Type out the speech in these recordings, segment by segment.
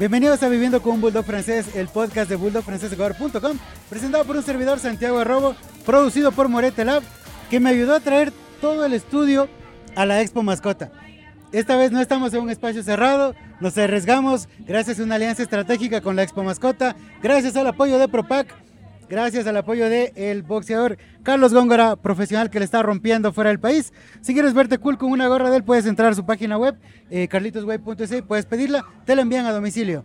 Bienvenidos a Viviendo con un Bulldog Francés, el podcast de bulldogfranceshogar.com, presentado por un servidor Santiago Arrobo, producido por Morete Lab, que me ayudó a traer todo el estudio a la Expo Mascota. Esta vez no estamos en un espacio cerrado, nos arriesgamos gracias a una alianza estratégica con la Expo Mascota, gracias al apoyo de Propac, gracias al apoyo del el boxeador Carlos Góngora, profesional que le está rompiendo fuera del país. Si quieres verte cool con una gorra de él, puedes entrar a su página web, eh, carlitosway.es, puedes pedirla, te la envían a domicilio.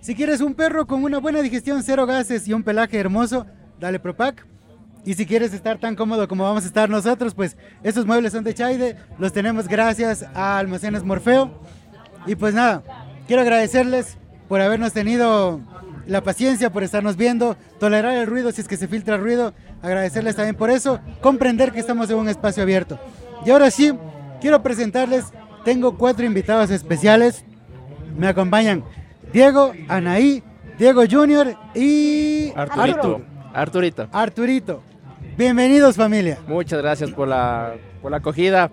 Si quieres un perro con una buena digestión, cero gases y un pelaje hermoso, dale Propac. Y si quieres estar tan cómodo como vamos a estar nosotros, pues estos muebles son de Chaide, los tenemos gracias a Almacenes Morfeo. Y pues nada, quiero agradecerles por habernos tenido la paciencia, por estarnos viendo, tolerar el ruido si es que se filtra el ruido, agradecerles también por eso, comprender que estamos en un espacio abierto. Y ahora sí, quiero presentarles, tengo cuatro invitados especiales, me acompañan Diego, Anaí, Diego Junior y Arturito. Arturito. Arturito. Bienvenidos familia. Muchas gracias por la, por la acogida.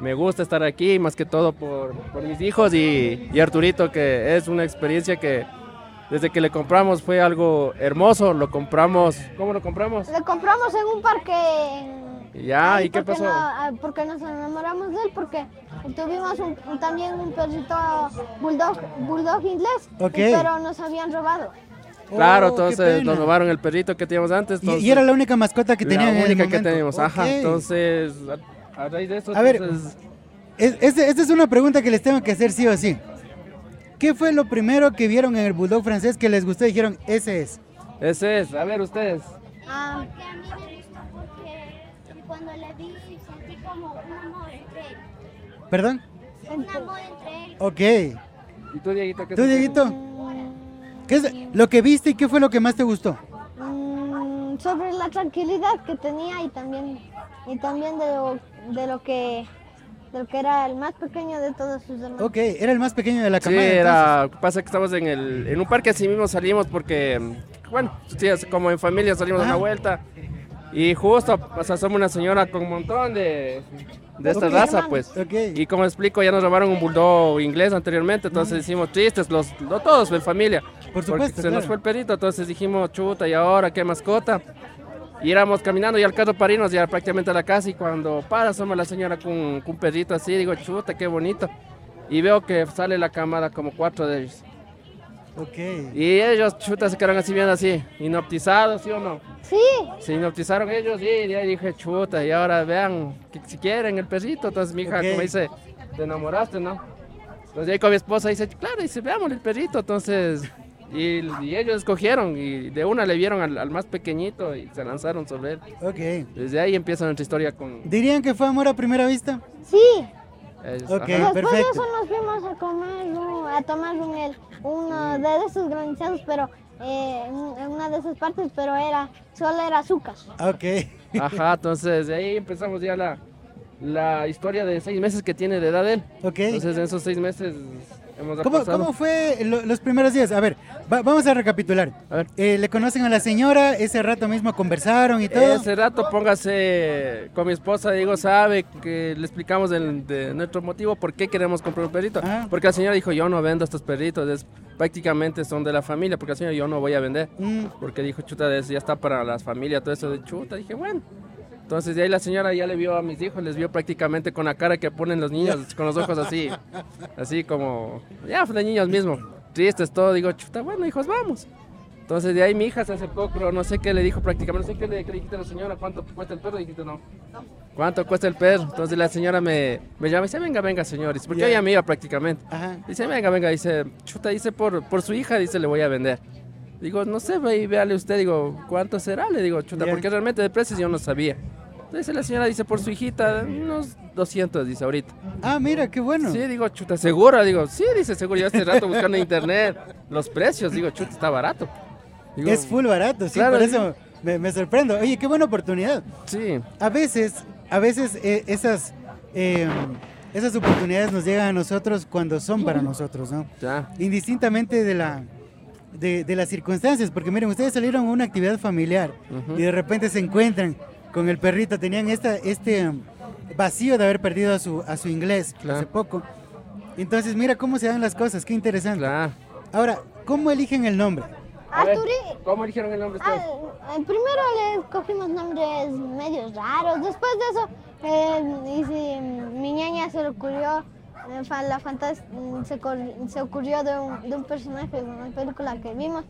Me gusta estar aquí, más que todo por, por mis hijos y, y Arturito, que es una experiencia que desde que le compramos fue algo hermoso. Lo compramos. ¿Cómo lo compramos? Le compramos en un parque. Ya, ahí ¿y qué porque pasó? no- ah, porque nos enamoramos de él, porque tuvimos un- también un perrito bulldog, bulldog inglés, Ok. pero nos habían robado. Claro, Oh, qué entonces nos robaron el perrito que teníamos antes. Y- entonces- y, era la única mascota que la en el única que teníamos. Ajá, entonces a, a raíz de eso, A ver, entonces, esta es una pregunta que les tengo que hacer sí o sí. ¿Qué fue lo primero que vieron en el Bulldog francés que les gustó y dijeron, ese es? ese es. A ver, ustedes. Ah, Porque a mí me gustó porque cuando le vi sentí como un amor entre él. ¿Perdón? Un amor entre él. Ok. ¿Y tú, Dieguito? qué ¿Tú, te- Dieguito? ¿Qué es lo que viste y qué fue lo que más te gustó? mm, sobre la tranquilidad que tenía y también y también de lo, de lo que de lo que era el más pequeño de todos sus hermanos. Ok, era el más pequeño de la Sí, camada. era, pasa que estamos en, el, en un parque así mismo salimos porque, bueno, sí, como en familia salimos a Ajá. una vuelta y justo o sea, somos una señora con un montón de, de esta Ok. raza, pues. entonces. Ok. Y como explico, ya nos robaron un bulldog inglés anteriormente, entonces decimos tristes, los, no todos en familia. Por porque supuesto, se nos claro. fue el perrito, entonces dijimos, chuta, ¿y ahora qué mascota? Y íbamos caminando y al carro para irnos ya prácticamente a la casa y cuando para somos la señora con, con un perrito así, digo, chuta, qué bonito. Y veo que sale la cámara como cuatro de ellos. Ok. Y ellos, chuta, se quedaron así viendo así, hipnotizados, ¿sí o no? Sí, Se hipnotizaron ellos y de ahí dije, chuta, y ahora vean, que si quieren el perrito. Entonces mi hija, Ok. como dice, te enamoraste, ¿no? Entonces ahí con mi esposa dice, claro, dice, veamos el perrito. Entonces, y, y ellos escogieron y de una le vieron al, al más pequeñito y se lanzaron sobre él. Ok. Desde ahí empieza nuestra historia con ¿Dirían que fue amor a primera vista? sí. ellos. Ok. Ajá. Después perfecto. de eso nos fuimos a comer, a tomar un, el- uno de esos granizados, pero eh, en una de esas partes, pero era solo era azúcar. Ok. Ajá, entonces de ahí empezamos ya la, la historia de seis meses que tiene de edad él. Ok. Entonces en esos seis meses ¿Cómo, cómo fue lo- los primeros días? A ver, va- vamos a recapitular. A ver. Eh, ¿Le conocen a la señora? ¿Ese rato mismo conversaron y todo? Ese rato póngase con mi esposa, digo, sabe que le explicamos del- de nuestro motivo por qué queremos comprar un perrito. Ah. Porque la señora dijo, yo no vendo estos perritos, es, prácticamente son de la familia, porque la señora yo no voy a vender. Mm, Porque dijo, chuta, ya está para las familias, todo eso de chuta. Dije, bueno. Entonces de ahí la señora ya le vio a mis hijos, les vio prácticamente con la cara que ponen los niños, con los ojos así, así como, ya, pues de niños mismos, tristes, todo. Digo, chuta, bueno, hijos, vamos. Entonces de ahí mi hija se acercó, pero no sé qué le dijo prácticamente, no sé qué le, qué le dijiste a la señora, cuánto cuesta el perro, dijiste no. ¿Cuánto cuesta el perro? Entonces la señora me, me llama y dice, venga, venga, señor, Dice, porque Ya. ella me iba prácticamente. Ajá. Dice, venga, venga, dice, chuta, dice, por, por su hija, dice, le voy a vender. Digo, no sé, ve y véale usted, digo, ¿cuánto será? Le digo, chuta, Ya. porque realmente de precios yo no sabía. Entonces la señora dice, por su hijita, unos 200, dice, ahorita. Ah, mira, qué bueno. Sí, digo, chuta, ¿segura? Digo, sí, dice, seguro, yo hace rato buscando en internet los precios, digo, chuta, está barato. Digo, es full barato, sí, Claro, por sí. eso me, me sorprendo. Oye, qué buena oportunidad. Sí, A veces, a veces eh, esas, eh, esas oportunidades nos llegan a nosotros cuando son para nosotros, ¿no? ya. Indistintamente de la, de, de las circunstancias, porque miren, ustedes salieron a una actividad familiar y de repente se encuentran con el perrito, tenían esta, este um, vacío de haber perdido a su, a su inglés Claro. hace poco. Entonces, mira cómo se dan las cosas, qué interesante. Claro. Ahora, ¿cómo eligen el nombre? Ver, ¿Cómo eligieron el nombre ustedes? Ah, eh, primero le cogimos nombres medios raros, después de eso eh, y si, mi ñaña se le ocurrió, eh, la fantas mm, se, ocurrió de un, de un personaje de una película que vimos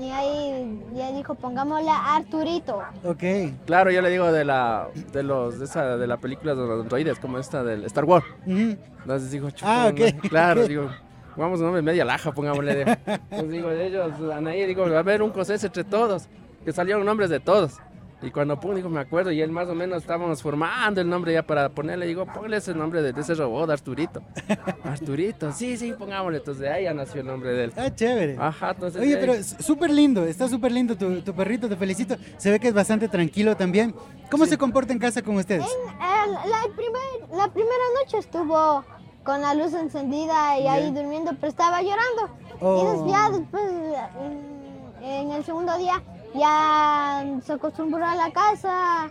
y ahí ya dijo pongámosle a Arturito. Ok. Claro, yo le digo de la de los de esa de la película de los androides, como esta del Star Wars. Ujú. Entonces digo, Ah, ok, no, Claro, ok. digo, vamos un nombre media laja, pongámosle. digo. Entonces digo, ellos, Anaí, digo, va a haber un consenso entre todos, que salieron nombres de todos. Y cuando pum, digo, me acuerdo, y él más o menos estábamos formando el nombre ya para ponerle, digo, ponle ese nombre de, de ese robot, Arturito. Arturito, sí, sí, pongámosle. Entonces de ahí ya nació el nombre de él. Ah, chévere. Ajá, entonces. Oye, ahí- pero súper lindo, está súper lindo tu, tu perrito, te felicito. Se ve que es bastante tranquilo también. ¿Cómo se comporta en casa con ustedes? El- la, primer- la primera noche estuvo con la luz encendida y ahí Ya. durmiendo, pero estaba llorando. Oh. Y des- ya después, en, en el segundo día, ya se acostumbró a la casa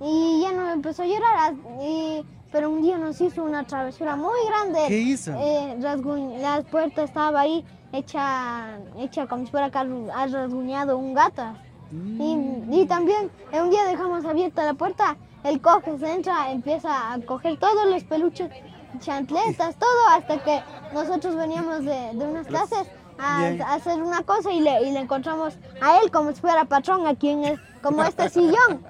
y ya no empezó a llorar. Y- pero un día nos hizo una travesura muy grande. ¿Qué hizo? Eh, la puerta estaba ahí hecha, hecha como si fuera que ha rasguñado un gato. Y, y también eh, un día dejamos abierta la puerta, él coge, se entra, empieza a coger todos los peluches, chantletas, todo, hasta que nosotros veníamos de, de unas clases a, a hacer una cosa y le, y le encontramos a él como si fuera patrón aquí en el, como este sillón.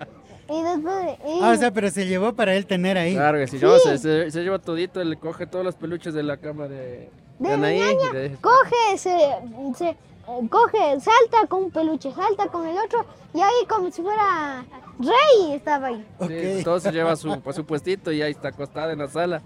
Y después... y- Ah, o sea, pero se llevó para él tener ahí. Claro que si no, Sí. se, se, se lleva todito, él coge todos los peluches de la cama de, de de Anaí. y de- coge, se, se, coge, salta con un peluche, salta con el otro y ahí como si fuera rey estaba ahí. Ok. Sí, todo se lleva a su, a su puestito y ahí está acostado en la sala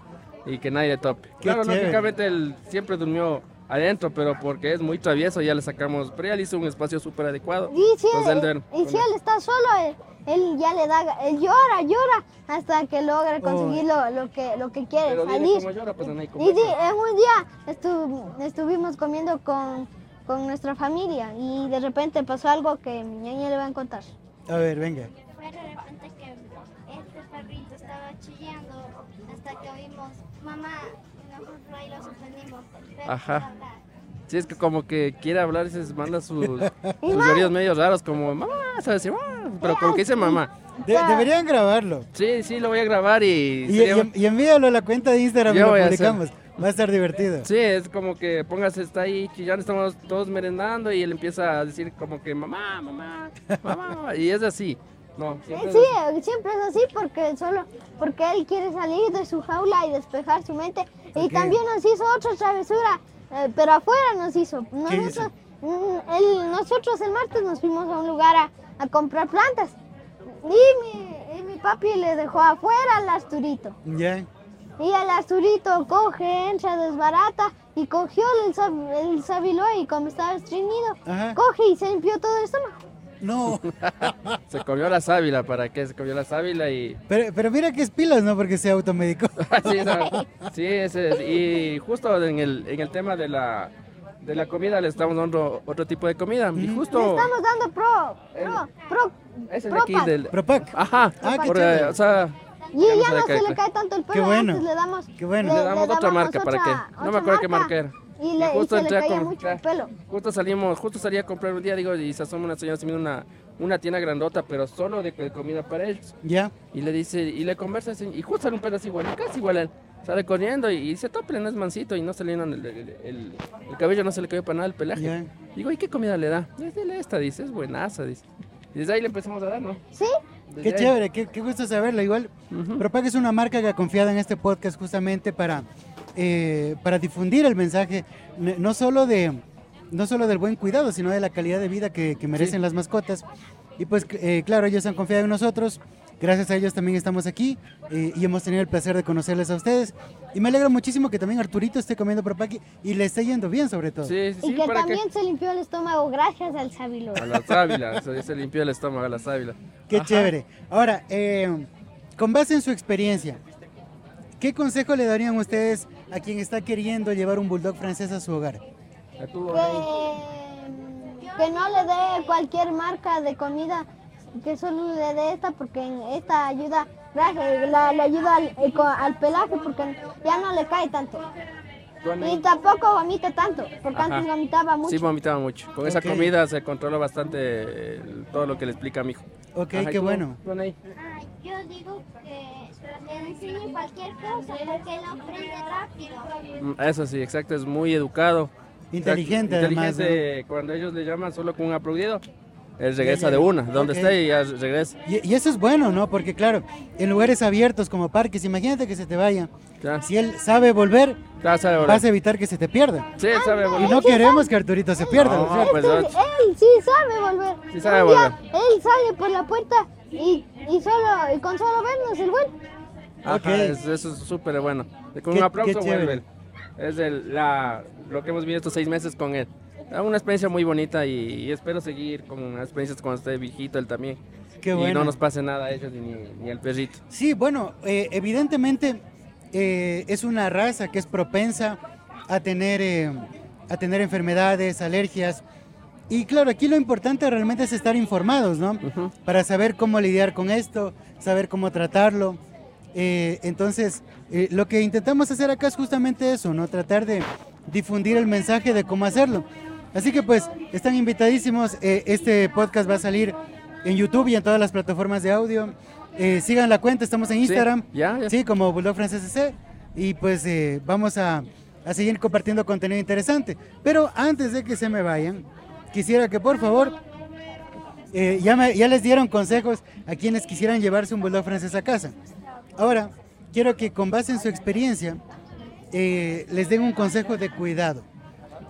y que nadie le tope. Qué claro, chévere. lógicamente él siempre durmió adentro, pero porque es muy travieso ya le sacamos, pero ya le hizo un espacio súper adecuado. Y si, Entonces él él, y si él. está solo, él, él ya le da, él llora, llora hasta que logra conseguir lo, lo que, lo que quiere, Pero salir. cómo llora, pues Anaí, Y conversa. di- en un día estu- estuvimos comiendo con, con nuestra familia y de repente pasó algo que mi ñaña le va a contar. A ver, venga. Fue de repente que este perrito estaba chillando hasta que oímos mamá y nosotros ahí lo suspendimos. Ajá. Sí, es que como que quiere hablar y se manda sus, sus lloridos medio raros, como mamá, ¿sabes? Sí, mamá", pero como que dice mamá. De- deberían grabarlo. Sí, sí, lo voy a grabar y... Y, sería- y- y envíalo a la cuenta de Instagram y lo publicamos. Va a estar divertido. Sí, es como que póngase, está ahí chillando, estamos todos merendando y él empieza a decir como que mamá, mamá, mamá", y es así. No, siempre Sí, eh, siempre es así porque solo porque él quiere salir de su jaula y despejar su mente. Y también nos hizo otra travesura, eh, pero afuera nos hizo. ¿Qué Nosotros, mm, nosotros el martes nos fuimos a un lugar a, a comprar plantas y mi, y mi papi le dejó afuera al asturito. Y el asturito coge, entra, desbarata y cogió el, el y como estaba estreñido, Ajá. coge y se limpió todo el estómago. No. Se comió la sábila, ¿para qué? Se comió la sábila y... Pero, pero mira que es pilas, ¿no? Porque se automedicó. sí, esa- sí, ese es. y justo en el, en el tema de la, de la comida le estamos dando otro tipo de comida. Y Le justo... estamos dando pro, pro, pro, Es el de aquí del... Propac. Ajá, Ah, qué por, eh, o sea... Y ya no ya se le no cae, se le cae tanto el pelo, Qué bueno. antes le damos, Qué bueno. Le damos otra marca, ¿para qué? No me acuerdo qué marca era. Y, Y le, y justo se le caía mucho el pelo. Justo salimos, justo salí a comprar un día, digo, y se asoma una señora, se mira una, una tienda grandota, pero solo de, de comida para ellos. Ya. Y le dice, y le conversa, y justo sale un pedazo igual, casi igual a él. Sale corriendo y, y dice, tople, no es mansito, y no se le el, el, el- el cabello, no se le cayó para nada el pelaje. Digo, ¿y qué comida le da? Dice, "Dele esta, dice, es buenaza, dice. Y desde ahí le empezamos a dar, ¿no? ¿Sí? Desde Qué ahí. chévere, qué, qué gusto saberlo. Igual. Propac es una marca que ha confiado en este podcast justamente para, eh, para difundir el mensaje, no solo, de, no solo del buen cuidado, sino de la calidad de vida que, que merecen las mascotas. Y pues, eh, claro, ellos han confiado en nosotros. Gracias a ellos también estamos aquí eh, y hemos tenido el placer de conocerles a ustedes. Y me alegra muchísimo que también Arturito esté comiendo Propac y le esté yendo bien sobre todo. Sí, sí, y sí, que para también se limpió el estómago gracias al sábilo. A la sábila, se, se limpió el estómago a la sábila. Qué Ajá. chévere. Ahora, eh, con base en su experiencia, ¿qué consejo le darían ustedes a quien está queriendo llevar un bulldog francés a su hogar? Que, ahí. que no le dé cualquier marca de comida, que solo le dé esta porque esta ayuda, la, le ayuda al, eco- al pelaje porque ya no le cae tanto. Y tampoco vomita tanto, porque Ajá. antes vomitaba mucho. Sí, vomitaba mucho. Con esa comida se controla bastante el- todo lo que le explica a mi hijo. Ok, Ajá, ¿y qué bueno. Anaí? Ah, yo digo que enseñe cualquier cosa porque él aprende rápido. Mm, Eso sí, exacto, es muy educado. Inteligente, Exacto, además. Inteligente, cuando ellos le llaman solo con un aplaudido, él regresa de una, donde Ok. esté y ya regresa. Y, y eso es bueno, ¿no? Porque claro, en lugares abiertos como parques, imagínate que se te vaya. Ya, Si él sabe volver, ya sabe volver. vas a evitar que se te pierda. Sí, él sabe Y volver. no queremos que Arturito se pierda. No, ¿no pues, Él, no. él sí sabe volver. Sí sabe volver. Él sale por la puerta y, y solo y con solo vernos el güey. Ajá, Ok. es- eso es súper bueno. Con Qué- un aplauso qué chévere. vuelve. Es el- la, lo que hemos vivido estos seis meses con él. Es una experiencia muy bonita y, y espero seguir con experiencias cuando esté viejito él también. Qué y bueno. no nos pase nada a ellos ni, ni al perrito. Sí, bueno, eh, evidentemente eh, es una raza que es propensa a tener, eh, a tener enfermedades, alergias. Y claro, aquí lo importante realmente es estar informados, ¿no? Ujú. Para saber cómo lidiar con esto, saber cómo tratarlo. Eh, entonces, eh, lo que intentamos hacer acá es justamente eso, ¿no? Tratar de difundir el mensaje de cómo hacerlo. Así que pues, están invitadísimos. eh, este podcast va a salir en YouTube y en todas las plataformas de audio. Eh, sigan la cuenta, estamos en Instagram. Sí, como Bulldog Francés CC. Y pues eh, vamos a, a seguir compartiendo contenido interesante. Pero antes de que se me vayan, quisiera que por favor, eh, ya, me- ya les dieron consejos a quienes quisieran llevarse un Bulldog Francés a casa. Ahora, quiero que con base en su experiencia, eh, les den un consejo de cuidado.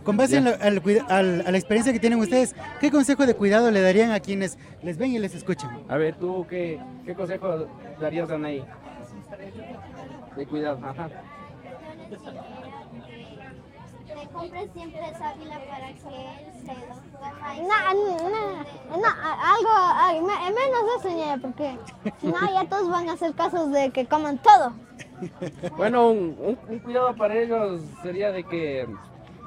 Con base en Ya. lo- al cuida- al- a la experiencia que tienen ustedes, ¿qué consejo de cuidado le darían a quienes les ven y les escuchan? A ver, tú, ¿qué, qué consejo darías a Anaí? De cuidado, ajá. Le compres siempre sábila para que él se lo coma y No, no, no, a- algo, menos eso, ñe, porque si no, ya todos van a hacer casos de que coman todo. Bueno, un, un- un cuidado para ellos sería de que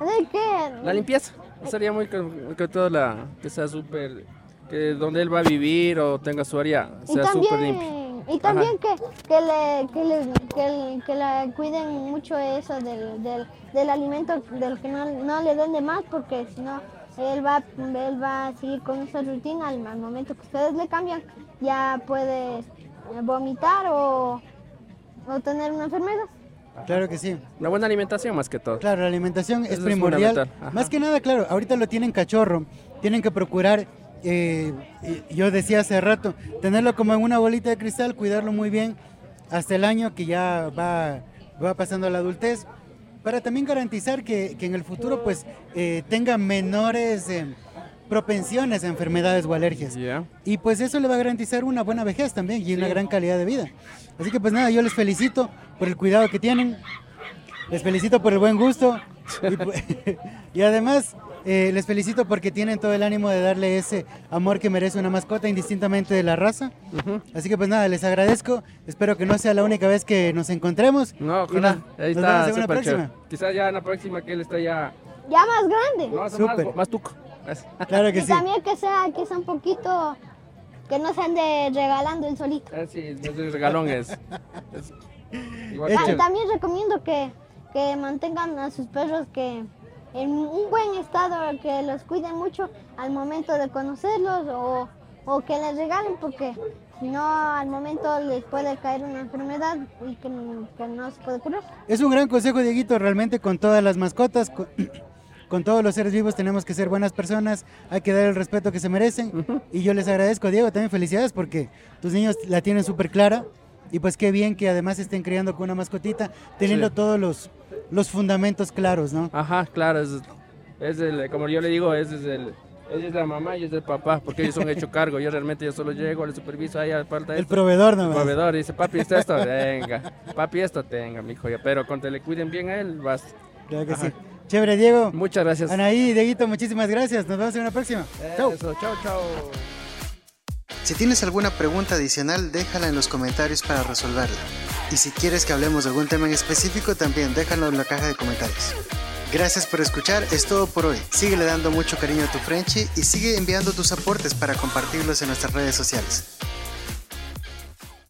¿De qué? la limpieza. Sería muy que, todo la que sea súper que donde él va a vivir o tenga su área sea súper limpio. Y también que, que, le, que, le, que, le- que le cuiden mucho eso del, del, del alimento, del que no, no le den de más, porque si no, él va, él va a seguir con esa rutina. Al, al momento que ustedes le cambian, ya puede vomitar o, o tener una enfermedad. Claro que sí. Una buena alimentación más que todo. Claro, la alimentación es Eso es primordial. Más que nada, claro, ahorita lo tienen cachorro. Tienen que procurar, eh, yo decía hace rato, tenerlo como en una bolita de cristal, cuidarlo muy bien hasta el año que ya va, va pasando la adultez, para también garantizar que, que en el futuro pues eh, tenga menores eh, propensiones a enfermedades o alergias. Y pues eso le va a garantizar una buena vejez también y una gran calidad de vida. Así que pues nada, yo les felicito por el cuidado que tienen, les felicito por el buen gusto y, pu- y además eh, les felicito porque tienen todo el ánimo de darle ese amor que merece una mascota indistintamente de la raza. Ujú. Así que pues nada, les agradezco, espero que no sea la única vez que nos encontremos. No, ojalá. nos- Ahí nos vemos está en una próxima. Quizás ya en la próxima que él está ya Ya más grande. no, más, Súper. más tuco. Claro que y sí. también que sea, que sea un poquito, que no se ande regalando el solito. es- sí, ese regalón es. es- igual. Ah, que- también recomiendo que, que mantengan a sus perros que en un buen estado, que los cuiden mucho al momento de conocerlos o, o que les regalen porque si no al momento les puede caer una enfermedad y que, que no se puede curar. Es un gran consejo, Dieguito, realmente con todas las mascotas, con, con todos los seres vivos tenemos que ser buenas personas, hay que dar el respeto que se merecen. Y yo les agradezco, Diego, también felicidades porque tus niños la tienen súper clara. Y pues qué bien que además estén criando con una mascotita, teniendo Sí. todos los, los fundamentos claros, ¿no? Ajá, claro, es, es el, como yo le digo, es, es el, ella es la mamá y es el papá, porque ellos son hecho cargo. Yo realmente yo solo llego, le superviso, ahí falta El esto. proveedor El nomás. proveedor dice, papi, ¿esto esto? Venga. Papi, esto tenga, mijo. Pero cuando le cuiden bien a él, vas. Claro que Ajá. sí. Chévere, Diego. Muchas gracias. Anaí, Dieguito, muchísimas gracias. Nos vemos en una próxima. Chau. Eso, chao, chao. Si tienes alguna pregunta adicional, déjala en los comentarios para resolverla. Y si quieres que hablemos de algún tema en específico, también déjalo en la caja de comentarios. Gracias por escuchar, es todo por hoy. Síguele dando mucho cariño a tu Frenchy y sigue enviando tus aportes para compartirlos en nuestras redes sociales.